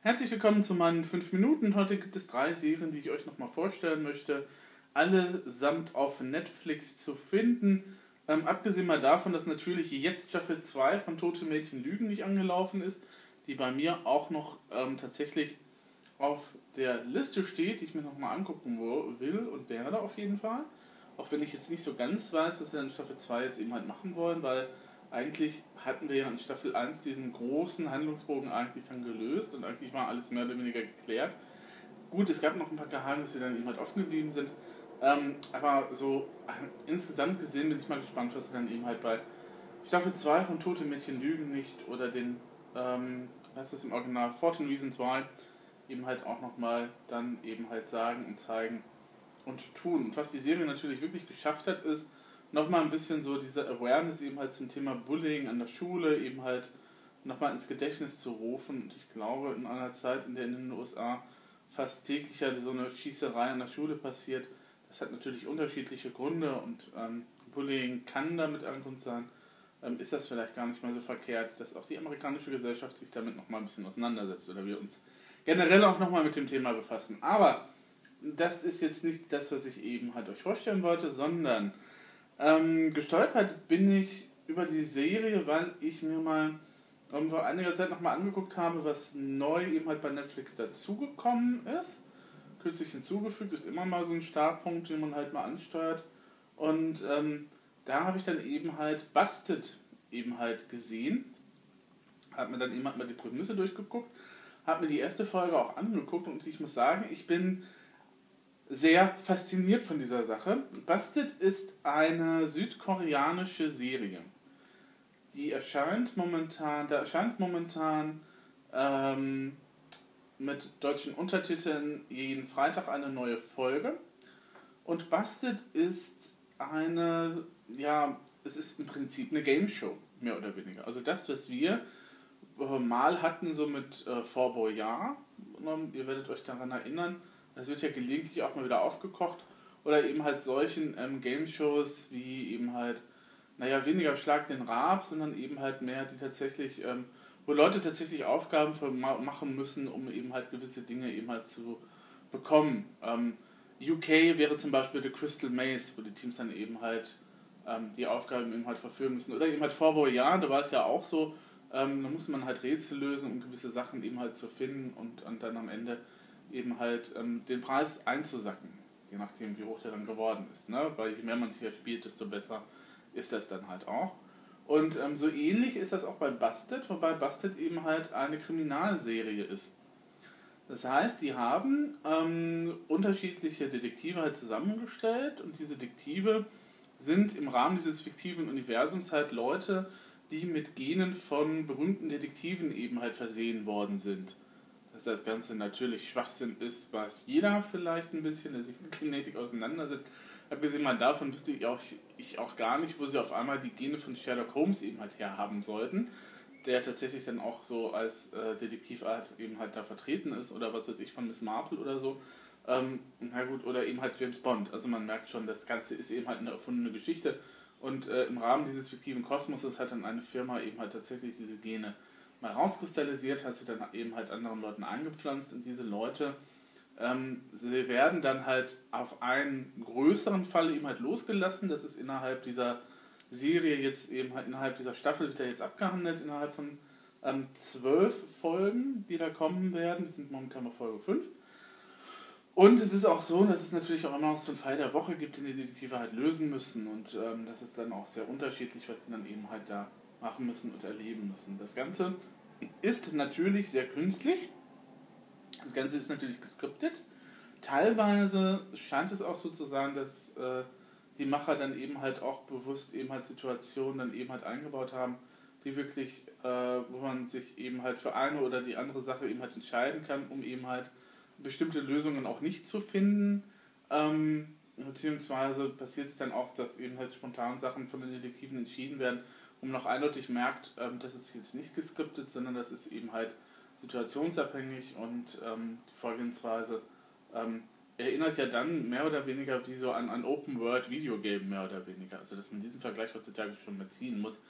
Herzlich willkommen zu meinen 5 Minuten. Heute gibt es drei Serien, die ich euch nochmal vorstellen möchte. Allesamt auf Netflix zu finden. Ähm, abgesehen mal davon, dass natürlich jetzt Staffel 2 von Tote Mädchen Lügen nicht angelaufen ist, die bei mir auch noch ähm, tatsächlich auf der Liste steht, die ich mir nochmal angucken will und werde auf jeden Fall. Auch wenn ich jetzt nicht so ganz weiß, was sie in Staffel 2 jetzt eben halt machen wollen, weil eigentlich hatten wir ja in Staffel 1 diesen großen Handlungsbogen eigentlich dann gelöst und eigentlich war alles mehr oder weniger geklärt. Gut, es gab noch ein paar Geheimnisse, die dann eben halt offen geblieben sind. Ähm, aber so äh, insgesamt gesehen bin ich mal gespannt, was sie dann eben halt bei Staffel 2 von Tote Mädchen Lügen nicht oder den, ähm, was ist das im Original, 14 Reasons Why, eben halt auch nochmal dann eben halt sagen und zeigen und tun. Und was die Serie natürlich wirklich geschafft hat, ist, nochmal ein bisschen so diese Awareness eben halt zum Thema Bullying an der Schule eben halt nochmal ins Gedächtnis zu rufen. Und ich glaube, in einer Zeit, in der in den USA fast täglich so eine Schießerei an der Schule passiert, das hat natürlich unterschiedliche Gründe und ähm, Bullying kann damit ein Grund sein, ähm, ist das vielleicht gar nicht mal so verkehrt, dass auch die amerikanische Gesellschaft sich damit nochmal ein bisschen auseinandersetzt oder wir uns generell auch nochmal mit dem Thema befassen. Aber das ist jetzt nicht das, was ich eben halt euch vorstellen wollte, sondern ähm, gestolpert bin ich über die Serie, weil ich mir mal ähm, vor einiger Zeit nochmal angeguckt habe, was neu eben halt bei Netflix dazugekommen ist. Kürzlich hinzugefügt, ist immer mal so ein Startpunkt, den man halt mal ansteuert. Und ähm, da habe ich dann eben halt Busted eben halt gesehen. Habe mir dann eben halt mal die Prämisse durchgeguckt. Habe mir die erste Folge auch angeguckt und ich muss sagen, ich bin sehr fasziniert von dieser Sache. Busted ist eine südkoreanische Serie. Die erscheint momentan, da erscheint momentan ähm, mit deutschen Untertiteln jeden Freitag eine neue Folge. Und Busted ist eine, ja, es ist im Prinzip eine Game Show, mehr oder weniger. Also das, was wir äh, mal hatten, so mit äh, Fort Boyard, ihr werdet euch daran erinnern, das wird ja gelegentlich auch mal wieder aufgekocht. Oder eben halt solchen ähm, Game-Shows wie eben halt, naja, weniger Schlag den Rab, sondern eben halt mehr, die tatsächlich, ähm, wo Leute tatsächlich Aufgaben für machen müssen, um eben halt gewisse Dinge eben halt zu bekommen. Ähm, UK wäre zum Beispiel The Crystal Maze, wo die Teams dann eben halt ähm, die Aufgaben eben halt verführen müssen. Oder eben halt Vorbau, ja, da war es ja auch so, ähm, da musste man halt Rätsel lösen, um gewisse Sachen eben halt zu finden und, und dann am Ende eben halt ähm, den Preis einzusacken, je nachdem wie hoch der dann geworden ist. Ne? Weil je mehr man es hier spielt, desto besser ist das dann halt auch. Und ähm, so ähnlich ist das auch bei Busted, wobei Busted eben halt eine Kriminalserie ist. Das heißt, die haben ähm, unterschiedliche Detektive halt zusammengestellt und diese Detektive sind im Rahmen dieses fiktiven Universums halt Leute, die mit Genen von berühmten Detektiven eben halt versehen worden sind dass das Ganze natürlich Schwachsinn ist, was jeder vielleicht ein bisschen, der sich mit Genetik auseinandersetzt. Abgesehen mal davon wüsste ich auch, ich auch gar nicht, wo sie auf einmal die Gene von Sherlock Holmes eben halt herhaben sollten, der tatsächlich dann auch so als äh, Detektivart eben halt da vertreten ist oder was weiß ich von Miss Marple oder so. Ähm, na gut, oder eben halt James Bond. Also man merkt schon, das Ganze ist eben halt eine erfundene Geschichte und äh, im Rahmen dieses fiktiven Kosmoses hat dann eine Firma eben halt tatsächlich diese Gene mal rauskristallisiert, hast du dann eben halt anderen Leuten eingepflanzt und diese Leute, ähm, sie werden dann halt auf einen größeren Fall eben halt losgelassen. Das ist innerhalb dieser Serie jetzt eben halt innerhalb dieser Staffel wird er jetzt abgehandelt, innerhalb von ähm, zwölf Folgen, die da kommen werden. Wir sind momentan bei Folge 5. Und es ist auch so, dass es natürlich auch immer noch so einen Fall der Woche gibt, den die Detektive halt lösen müssen. Und ähm, das ist dann auch sehr unterschiedlich, was sie dann eben halt da machen müssen und erleben müssen. Das Ganze ist natürlich sehr künstlich. Das Ganze ist natürlich geskriptet. Teilweise scheint es auch so zu sein, dass äh, die Macher dann eben halt auch bewusst eben halt Situationen dann eben halt eingebaut haben, die wirklich, äh, wo man sich eben halt für eine oder die andere Sache eben halt entscheiden kann, um eben halt bestimmte Lösungen auch nicht zu finden. Ähm, beziehungsweise passiert es dann auch, dass eben halt spontan Sachen von den Detektiven entschieden werden und auch eindeutig merkt, ähm, das ist jetzt nicht geskriptet, sondern das ist eben halt situationsabhängig und ähm, die Vorgehensweise ähm, erinnert ja dann mehr oder weniger wie so an ein Open World Videogame mehr oder weniger. Also dass man diesen Vergleich heutzutage schon mal ziehen muss,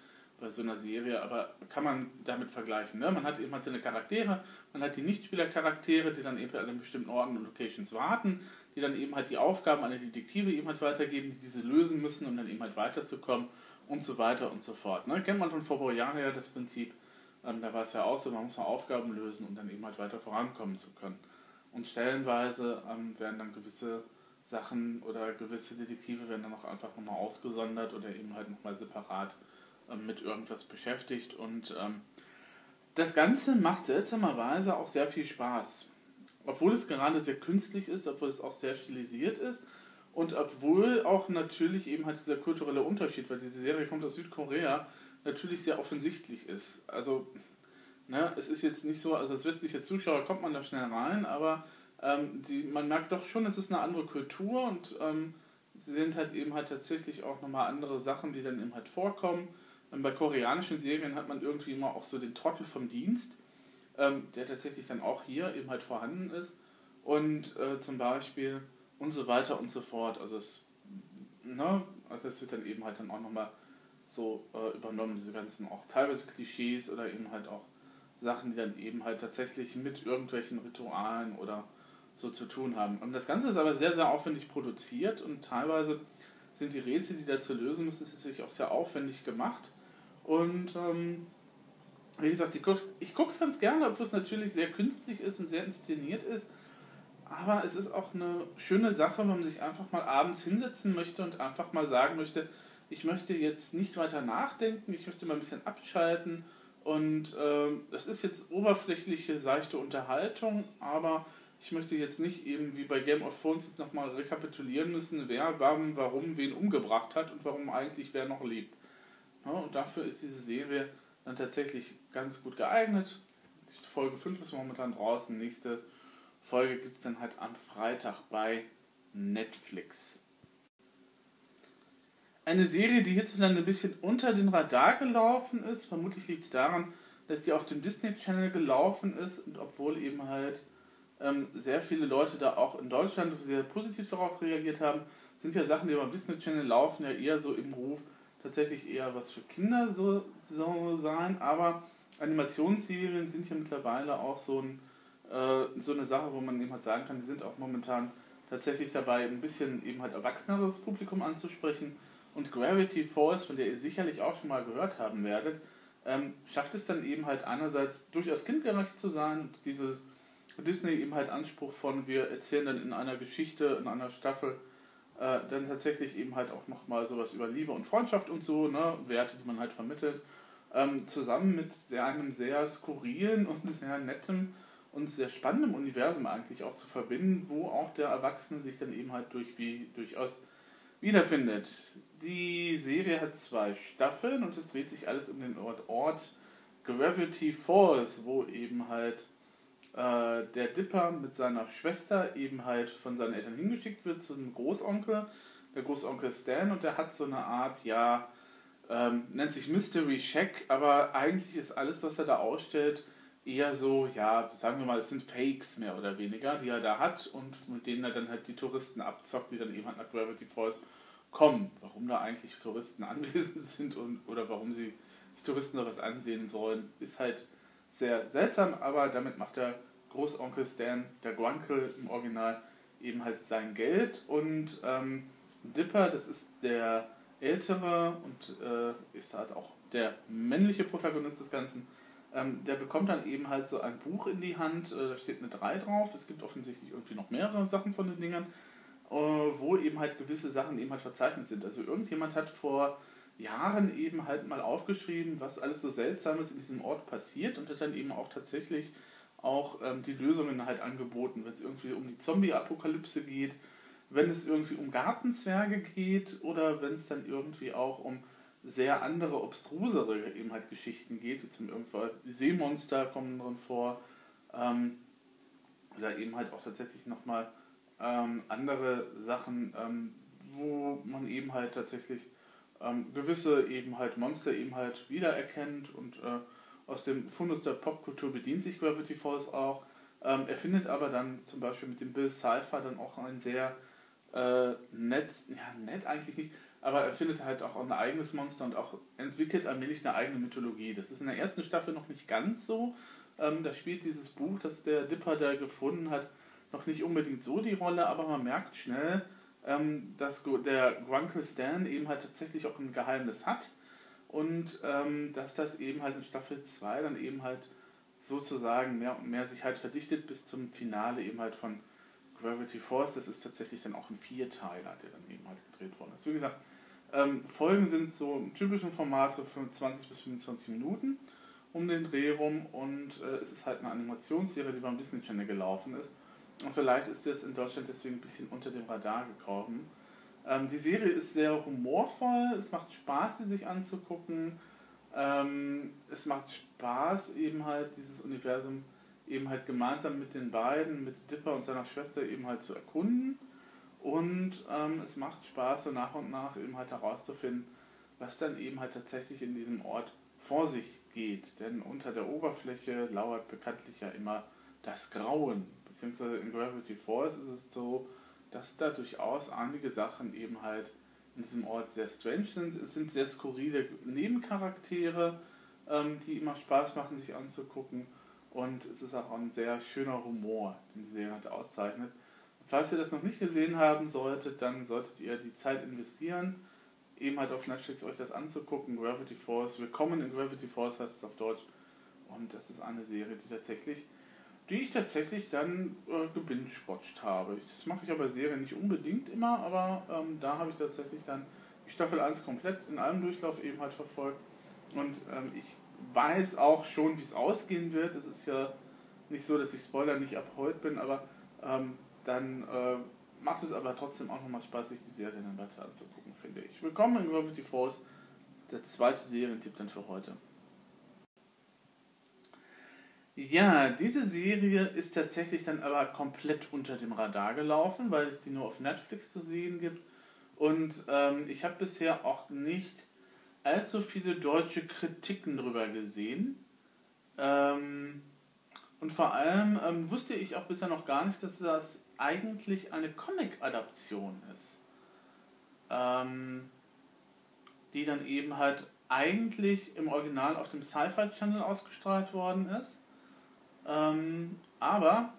bei so einer Serie, aber kann man damit vergleichen. Ne? Man hat eben halt seine Charaktere, man hat die Nichtspielercharaktere, die dann eben an bestimmten Orten und Locations warten, die dann eben halt die Aufgaben an die Detektive eben halt weitergeben, die diese lösen müssen, um dann eben halt weiterzukommen und so weiter und so fort. Ne? Kennt man von vor Jahren her das Prinzip, ähm, da war es ja auch so, man muss mal Aufgaben lösen, um dann eben halt weiter vorankommen zu können. Und stellenweise ähm, werden dann gewisse Sachen oder gewisse Detektive werden dann auch einfach nochmal ausgesondert oder eben halt nochmal separat ähm, mit irgendwas beschäftigt. Und ähm, das Ganze macht seltsamerweise auch sehr viel Spaß. Obwohl es gerade sehr künstlich ist, obwohl es auch sehr stilisiert ist und obwohl auch natürlich eben halt dieser kulturelle Unterschied, weil diese Serie kommt aus Südkorea, natürlich sehr offensichtlich ist. Also, ne, es ist jetzt nicht so, also als westlicher Zuschauer kommt man da schnell rein, aber ähm, die, man merkt doch schon, es ist eine andere Kultur und ähm, sie sind halt eben halt tatsächlich auch nochmal andere Sachen, die dann eben halt vorkommen. Und bei koreanischen Serien hat man irgendwie immer auch so den Trottel vom Dienst, ähm, der tatsächlich dann auch hier eben halt vorhanden ist. Und äh, zum Beispiel und so weiter und so fort. Also es, ne, also es wird dann eben halt dann auch nochmal so äh, übernommen, diese ganzen auch teilweise Klischees oder eben halt auch Sachen, die dann eben halt tatsächlich mit irgendwelchen Ritualen oder so zu tun haben. Und das Ganze ist aber sehr, sehr aufwendig produziert und teilweise sind die Rätsel, die da zu lösen müssen, tatsächlich auch sehr aufwendig gemacht. Und ähm, wie gesagt, ich gucke es ganz gerne, obwohl es natürlich sehr künstlich ist und sehr inszeniert ist. Aber es ist auch eine schöne Sache, wenn man sich einfach mal abends hinsetzen möchte und einfach mal sagen möchte, ich möchte jetzt nicht weiter nachdenken, ich möchte mal ein bisschen abschalten. Und äh, das ist jetzt oberflächliche, seichte Unterhaltung, aber ich möchte jetzt nicht eben wie bei Game of Thrones nochmal rekapitulieren müssen, wer warum, warum wen umgebracht hat und warum eigentlich wer noch lebt. Ja, und dafür ist diese Serie dann tatsächlich ganz gut geeignet. Folge 5 ist momentan draußen. Nächste Folge gibt es dann halt am Freitag bei Netflix. Eine Serie, die hierzulande ein bisschen unter den Radar gelaufen ist. Vermutlich liegt es daran, dass die auf dem Disney Channel gelaufen ist und obwohl eben halt ähm, sehr viele Leute da auch in Deutschland sehr positiv darauf reagiert haben, sind ja Sachen, die beim Disney Channel laufen, ja eher so im Ruf, tatsächlich eher was für Kinder so, so sein, aber Animationsserien sind ja mittlerweile auch so, ein, äh, so eine Sache, wo man eben halt sagen kann, die sind auch momentan tatsächlich dabei, ein bisschen eben halt erwachseneres Publikum anzusprechen. Und Gravity Falls, von der ihr sicherlich auch schon mal gehört haben werdet, ähm, schafft es dann eben halt einerseits durchaus kindgerecht zu sein, dieses Disney eben halt Anspruch von, wir erzählen dann in einer Geschichte, in einer Staffel, äh, dann tatsächlich eben halt auch nochmal sowas über Liebe und Freundschaft und so, ne, Werte, die man halt vermittelt, ähm, zusammen mit sehr, einem sehr skurrilen und sehr netten und sehr spannendem Universum eigentlich auch zu verbinden, wo auch der Erwachsene sich dann eben halt durch, wie, durchaus wiederfindet. Die Serie hat zwei Staffeln und es dreht sich alles um den Ort, Ort Gravity Falls, wo eben halt äh, der Dipper mit seiner Schwester eben halt von seinen Eltern hingeschickt wird zu einem Großonkel, der Großonkel Stan, und der hat so eine Art, ja, ähm, nennt sich Mystery Shack, aber eigentlich ist alles, was er da ausstellt, eher so, ja, sagen wir mal, es sind Fakes mehr oder weniger, die er da hat und mit denen er dann halt die Touristen abzockt, die dann eben halt nach Gravity Falls kommen. Warum da eigentlich Touristen anwesend sind und oder warum sie die Touristen da was ansehen sollen, ist halt sehr seltsam, aber damit macht der Großonkel Stan, der Guankel im Original, eben halt sein Geld und ähm, Dipper, das ist der ältere und äh, ist halt auch der männliche Protagonist des Ganzen, ähm, der bekommt dann eben halt so ein Buch in die Hand, äh, da steht eine 3 drauf, es gibt offensichtlich irgendwie noch mehrere Sachen von den Dingern, äh, wo eben halt gewisse Sachen eben halt verzeichnet sind. Also irgendjemand hat vor Jahren eben halt mal aufgeschrieben, was alles so Seltsames in diesem Ort passiert und hat dann eben auch tatsächlich auch ähm, die Lösungen halt angeboten, wenn es irgendwie um die Zombie-Apokalypse geht, wenn es irgendwie um Gartenzwerge geht oder wenn es dann irgendwie auch um sehr andere, obstrusere eben halt Geschichten geht, zum irgendwann Seemonster kommen drin vor, ähm, oder eben halt auch tatsächlich nochmal ähm, andere Sachen, ähm, wo man eben halt tatsächlich ähm, gewisse eben halt Monster eben halt wiedererkennt und äh, aus dem Fundus der Popkultur bedient sich Gravity Falls auch. Ähm, er findet aber dann zum Beispiel mit dem Bill Cipher dann auch ein sehr äh, nett, ja nett eigentlich nicht, aber er findet halt auch ein eigenes Monster und auch entwickelt allmählich eine eigene Mythologie. Das ist in der ersten Staffel noch nicht ganz so. Ähm, da spielt dieses Buch, das der Dipper da gefunden hat, noch nicht unbedingt so die Rolle, aber man merkt schnell, ähm, dass der Grunkle Stan eben halt tatsächlich auch ein Geheimnis hat und ähm, dass das eben halt in Staffel 2 dann eben halt sozusagen mehr und mehr sich halt verdichtet bis zum Finale eben halt von Gravity Force. Das ist tatsächlich dann auch ein Vierteiler, der dann eben halt ist. Wie gesagt, ähm, Folgen sind so im typischen Format so 20 bis 25 Minuten um den Dreh rum und äh, es ist halt eine Animationsserie, die beim Disney Channel gelaufen ist. Und vielleicht ist das in Deutschland deswegen ein bisschen unter dem Radar gekommen. Ähm, die Serie ist sehr humorvoll, es macht Spaß, sie sich anzugucken. Ähm, es macht Spaß, eben halt dieses Universum eben halt gemeinsam mit den beiden, mit Dipper und seiner Schwester eben halt zu erkunden. Und ähm, es macht Spaß, so nach und nach eben halt herauszufinden, was dann eben halt tatsächlich in diesem Ort vor sich geht. Denn unter der Oberfläche lauert bekanntlich ja immer das Grauen. Beziehungsweise in Gravity Falls ist es so, dass da durchaus einige Sachen eben halt in diesem Ort sehr strange sind. Es sind sehr skurrile Nebencharaktere, ähm, die immer Spaß machen, sich anzugucken. Und es ist auch ein sehr schöner Humor, den die Serie halt auszeichnet. Falls ihr das noch nicht gesehen haben solltet, dann solltet ihr die Zeit investieren, eben halt auf Netflix euch das anzugucken. Gravity Falls, Willkommen in Gravity Falls heißt es auf Deutsch. Und das ist eine Serie, die tatsächlich, die ich tatsächlich dann äh, gebingewatcht habe. Das mache ich aber Serien nicht unbedingt immer, aber ähm, da habe ich tatsächlich dann die Staffel 1 komplett in einem Durchlauf eben halt verfolgt. Und ähm, ich weiß auch schon, wie es ausgehen wird. Es ist ja nicht so, dass ich Spoiler nicht ab bin, aber ähm, dann äh, macht es aber trotzdem auch nochmal Spaß, sich die Serie dann weiter anzugucken, finde ich. Willkommen in Gravity Falls, der zweite Serientipp dann für heute. Ja, diese Serie ist tatsächlich dann aber komplett unter dem Radar gelaufen, weil es die nur auf Netflix zu sehen gibt. Und ähm, ich habe bisher auch nicht allzu viele deutsche Kritiken drüber gesehen. Ähm, und vor allem ähm, wusste ich auch bisher noch gar nicht, dass das eigentlich eine Comic-Adaption ist. Ähm, die dann eben halt eigentlich im Original auf dem Sci-Fi Channel ausgestrahlt worden ist. Ähm, aber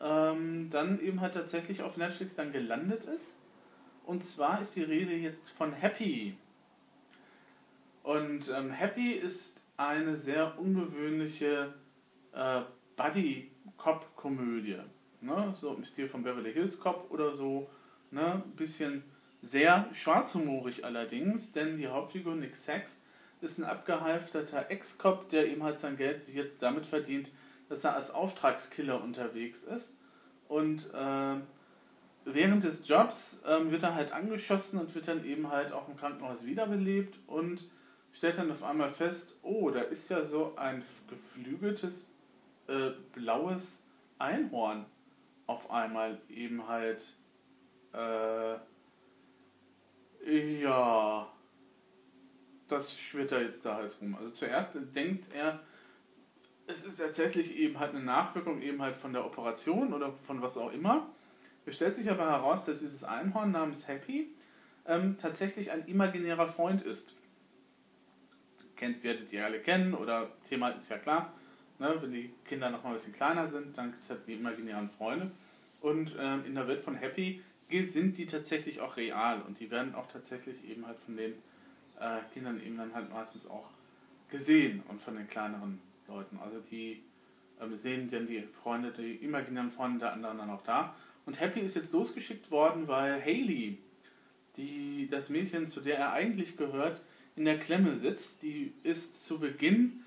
ähm, dann eben halt tatsächlich auf Netflix dann gelandet ist. Und zwar ist die Rede jetzt von Happy. Und ähm, Happy ist eine sehr ungewöhnliche äh, Buddy-Cop-Komödie. Ne? So im Stil von Beverly Hills Cop oder so. Ne? Bisschen sehr schwarzhumorig allerdings, denn die Hauptfigur Nick Sachs ist ein abgehalfterter Ex-Cop, der eben halt sein Geld jetzt damit verdient, dass er als Auftragskiller unterwegs ist. Und äh, während des Jobs äh, wird er halt angeschossen und wird dann eben halt auch im Krankenhaus wiederbelebt und stellt dann auf einmal fest, oh, da ist ja so ein geflügeltes äh, blaues Einhorn auf einmal eben halt äh, ja das schwirrt er jetzt da halt rum. Also zuerst denkt er, es ist tatsächlich eben halt eine Nachwirkung eben halt von der Operation oder von was auch immer. Es stellt sich aber heraus, dass dieses Einhorn namens Happy ähm, tatsächlich ein imaginärer Freund ist kennt, werdet ihr alle kennen oder Thema ist ja klar. Ne? Wenn die Kinder noch mal ein bisschen kleiner sind, dann gibt es halt die imaginären Freunde. Und ähm, in der Welt von Happy sind die tatsächlich auch real und die werden auch tatsächlich eben halt von den äh, Kindern eben dann halt meistens auch gesehen und von den kleineren Leuten. Also die ähm, sehen dann die Freunde, die imaginären Freunde der anderen dann auch da. Und Happy ist jetzt losgeschickt worden, weil Haley, die, das Mädchen, zu der er eigentlich gehört, in der Klemme sitzt. Die ist zu Beginn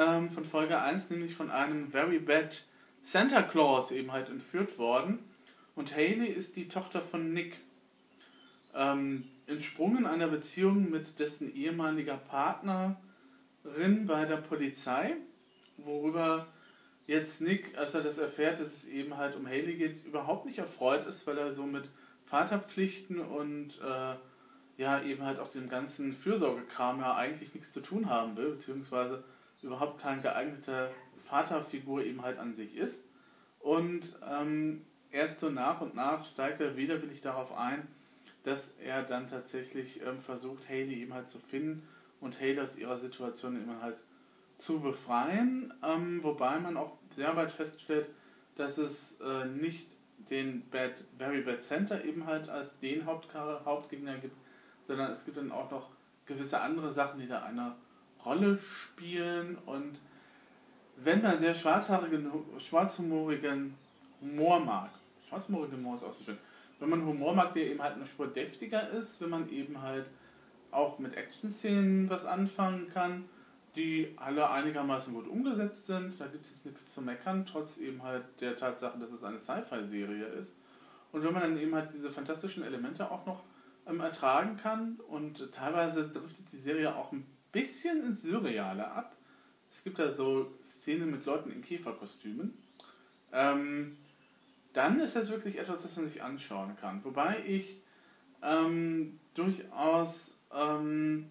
ähm, von Folge 1 nämlich von einem Very Bad Santa Claus eben halt entführt worden. Und Haley ist die Tochter von Nick. Ähm, entsprungen einer Beziehung mit dessen ehemaliger Partnerin bei der Polizei, worüber jetzt Nick, als er das erfährt, dass es eben halt um Haley geht, überhaupt nicht erfreut ist, weil er so mit Vaterpflichten und äh, ja eben halt auch dem ganzen Fürsorgekram ja eigentlich nichts zu tun haben will, beziehungsweise überhaupt keine geeignete Vaterfigur eben halt an sich ist. Und ähm, erst so nach und nach steigt er widerwillig darauf ein, dass er dann tatsächlich ähm, versucht, Haley eben halt zu finden und Haley aus ihrer Situation eben halt zu befreien, ähm, wobei man auch sehr bald feststellt, dass es äh, nicht den Bad, Very Bad Center eben halt als den Haupt Hauptgegner gibt, sondern es gibt dann auch noch gewisse andere Sachen, die da eine Rolle spielen und wenn man sehr schwarzhaarigen, schwarzhumorigen Humor mag, schwarzhumorigen Humor ist auch so schön, wenn man Humor mag, der eben halt eine Spur deftiger ist, wenn man eben halt auch mit Action-Szenen was anfangen kann, die alle einigermaßen gut umgesetzt sind. Da gibt es jetzt nichts zu meckern, trotz eben halt der Tatsache, dass es eine Sci-Fi-Serie ist. Und wenn man dann eben halt diese fantastischen Elemente auch noch ähm, ertragen kann und teilweise driftet die Serie auch ein bisschen ins Surreale ab. Es gibt da so Szenen mit Leuten in Käferkostümen. Ähm, dann ist das wirklich etwas, das man sich anschauen kann. Wobei ich ähm, durchaus ähm,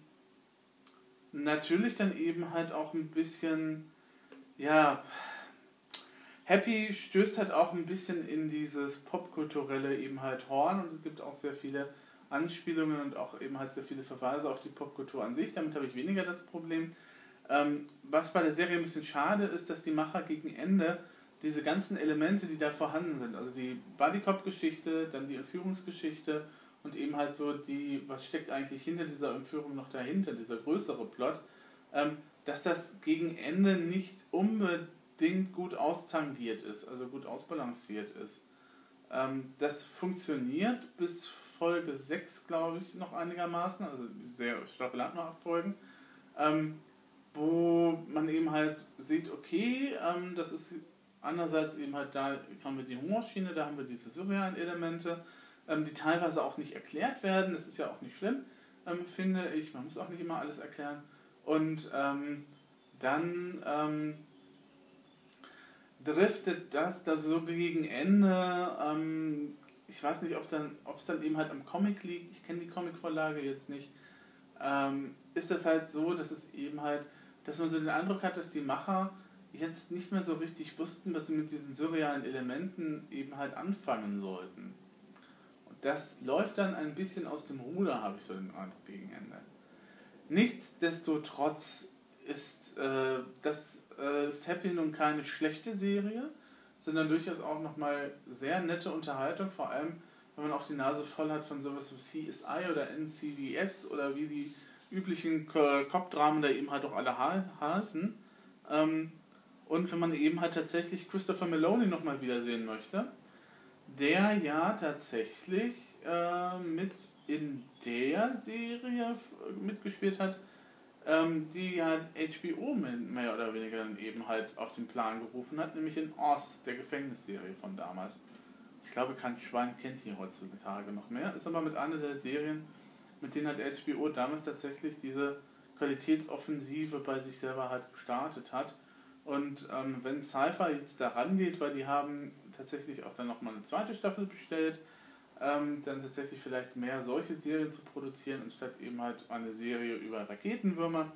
natürlich dann eben halt auch ein bisschen, ja, Happy stößt halt auch ein bisschen in dieses popkulturelle eben halt Horn und es gibt auch sehr viele Anspielungen und auch eben halt sehr viele Verweise auf die Popkultur an sich. Damit habe ich weniger das Problem. Ähm, was bei der Serie ein bisschen schade ist, dass die Macher gegen Ende diese ganzen Elemente, die da vorhanden sind, also die Bodycop-Geschichte, dann die Entführungsgeschichte und eben halt so die, was steckt eigentlich hinter dieser Entführung noch dahinter, dieser größere Plot, ähm, dass das gegen Ende nicht unbedingt gut austangiert ist, also gut ausbalanciert ist. Ähm, das funktioniert bis Folge 6, glaube ich, noch einigermaßen, also sehr staffelant noch Folgen, ähm, wo man eben halt sieht, okay, ähm, das ist Andererseits eben halt da haben wir die Humorschiene, da haben wir diese surrealen Elemente, ähm, die teilweise auch nicht erklärt werden. Das ist ja auch nicht schlimm, ähm, finde ich. Man muss auch nicht immer alles erklären. Und ähm, dann ähm, driftet das da so gegen Ende. Ähm, ich weiß nicht, ob es dann, dann eben halt am Comic liegt. Ich kenne die Comicvorlage jetzt nicht. Ähm, ist das halt so, dass es eben halt, dass man so den Eindruck hat, dass die Macher jetzt nicht mehr so richtig wussten, was sie mit diesen surrealen Elementen eben halt anfangen sollten. Und das läuft dann ein bisschen aus dem Ruder, habe ich so den Eindruck gegen Ende. Nichtsdestotrotz ist äh, das äh, Happy nun keine schlechte Serie, sondern durchaus auch nochmal sehr nette Unterhaltung, vor allem wenn man auch die Nase voll hat von sowas wie CSI oder NCDS oder wie die üblichen Cop-Dramen da eben halt auch alle heißen. Ähm, und wenn man eben halt tatsächlich Christopher Meloni nochmal wiedersehen möchte, der ja tatsächlich äh, mit in der Serie mitgespielt hat, ähm, die ja HBO mehr oder weniger dann eben halt auf den Plan gerufen hat, nämlich in Oz, der Gefängnisserie von damals. Ich glaube, kein Schwein kennt die heutzutage noch mehr, ist aber mit einer der Serien, mit denen halt HBO damals tatsächlich diese Qualitätsoffensive bei sich selber halt gestartet hat und ähm, wenn Cypher jetzt da rangeht, weil die haben tatsächlich auch dann nochmal eine zweite Staffel bestellt, ähm, dann tatsächlich vielleicht mehr solche Serien zu produzieren, anstatt eben halt eine Serie über Raketenwürmer,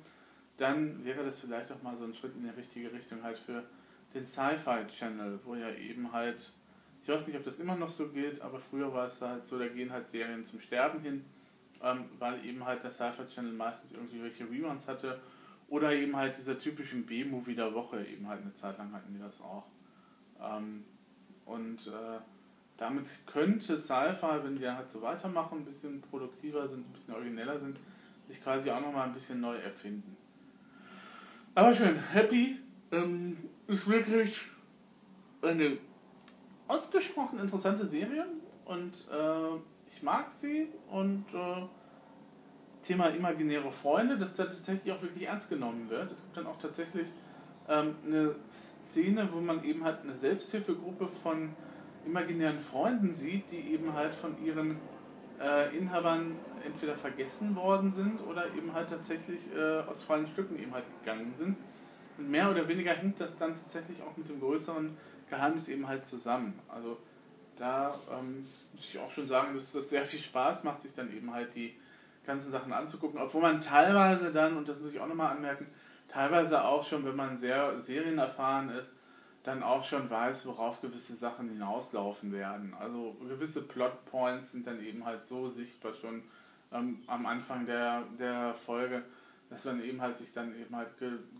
dann wäre das vielleicht auch mal so ein Schritt in die richtige Richtung halt für den Sci-Fi-Channel, wo ja eben halt, ich weiß nicht, ob das immer noch so gilt, aber früher war es halt so, da gehen halt Serien zum Sterben hin, ähm, weil eben halt der Sci-Fi-Channel meistens irgendwie welche Reruns hatte oder eben halt dieser typischen B-Movie der Woche, eben halt eine Zeit lang hatten die das auch. Ähm, und äh, damit könnte Sci-Fi, wenn die halt so weitermachen, ein bisschen produktiver sind, ein bisschen origineller sind, sich quasi auch nochmal ein bisschen neu erfinden. Aber schön, Happy ähm, ist wirklich eine ausgesprochen interessante Serie und äh, ich mag sie und äh, Thema imaginäre Freunde, dass da tatsächlich auch wirklich ernst genommen wird. Es gibt dann auch tatsächlich ähm, eine Szene, wo man eben halt eine Selbsthilfegruppe von imaginären Freunden sieht, die eben halt von ihren äh, Inhabern entweder vergessen worden sind oder eben halt tatsächlich äh, aus freien Stücken eben halt gegangen sind. Und mehr oder weniger hängt das dann tatsächlich auch mit dem größeren Geheimnis eben halt zusammen. Also da ähm, muss ich auch schon sagen, dass das sehr viel Spaß macht, sich dann eben halt die ganzen Sachen anzugucken, obwohl man teilweise dann, und das muss ich auch nochmal anmerken, teilweise auch schon, wenn man sehr serienerfahren ist, dann auch schon weiß, worauf gewisse Sachen hinauslaufen werden. Also gewisse Plotpoints sind dann eben halt so sichtbar schon ähm, am Anfang der, der Folge, dass man eben halt sich dann eben halt,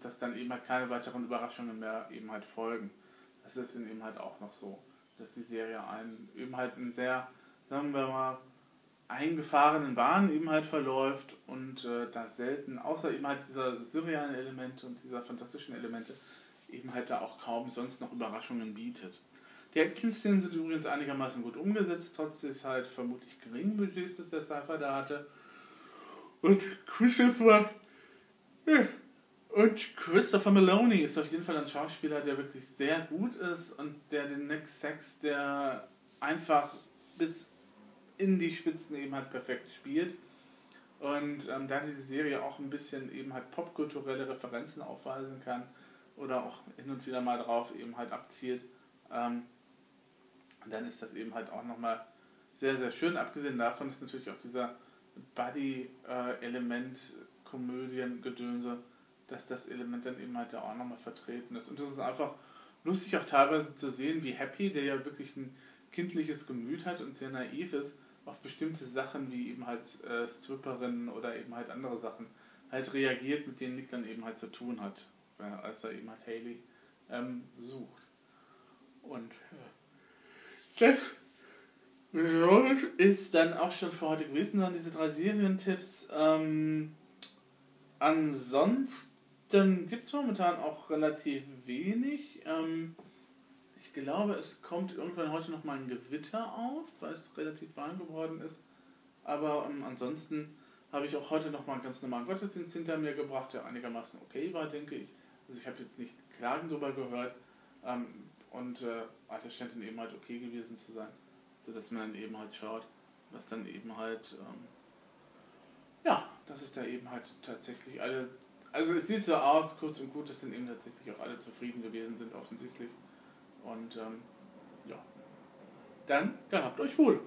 dass dann eben halt keine weiteren Überraschungen mehr eben halt folgen. Das ist dann eben halt auch noch so, dass die Serie einen eben halt einen sehr, sagen wir mal, eingefahrenen Bahn eben halt verläuft und äh, da selten, außer eben halt dieser surrealen Elemente und dieser fantastischen Elemente, eben halt da auch kaum sonst noch Überraschungen bietet. Die Action-Szenen sind übrigens einigermaßen gut umgesetzt, trotz des halt vermutlich geringen Budgets, das der Cypher da hatte. Und Christopher. Und Christopher Maloney ist auf jeden Fall ein Schauspieler, der wirklich sehr gut ist und der den Nick Sex, der einfach bis in die Spitzen eben halt perfekt spielt. Und ähm, da diese Serie auch ein bisschen eben halt popkulturelle Referenzen aufweisen kann, oder auch hin und wieder mal drauf eben halt abzielt, ähm, dann ist das eben halt auch nochmal sehr, sehr schön. Abgesehen davon ist natürlich auch dieser Buddy-Element, Komödien, Gedönse, dass das Element dann eben halt da auch nochmal vertreten ist. Und das ist einfach lustig auch teilweise zu sehen, wie Happy, der ja wirklich ein kindliches Gemüt hat und sehr naiv ist, auf bestimmte Sachen wie eben halt äh, Stripperinnen oder eben halt andere Sachen halt reagiert, mit denen Nick dann eben halt zu tun hat als er eben hat Haley ähm, sucht. Und das ist dann auch schon für heute gewesen, dann diese drei Serientipps. Ähm, ansonsten gibt es momentan auch relativ wenig. Ähm, ich glaube, es kommt irgendwann heute noch mal ein Gewitter auf, weil es relativ warm geworden ist. Aber ähm, ansonsten habe ich auch heute noch mal einen ganz normalen Gottesdienst hinter mir gebracht, der einigermaßen okay war, denke ich. Also ich habe jetzt nicht Klagen darüber gehört ähm, und äh, alles scheint dann eben halt okay gewesen zu sein, sodass man dann eben halt schaut, was dann eben halt, ähm, ja, dass es da eben halt tatsächlich alle, also es sieht so aus, kurz und gut, dass dann eben tatsächlich auch alle zufrieden gewesen sind offensichtlich und ähm, ja, dann gehabt euch wohl.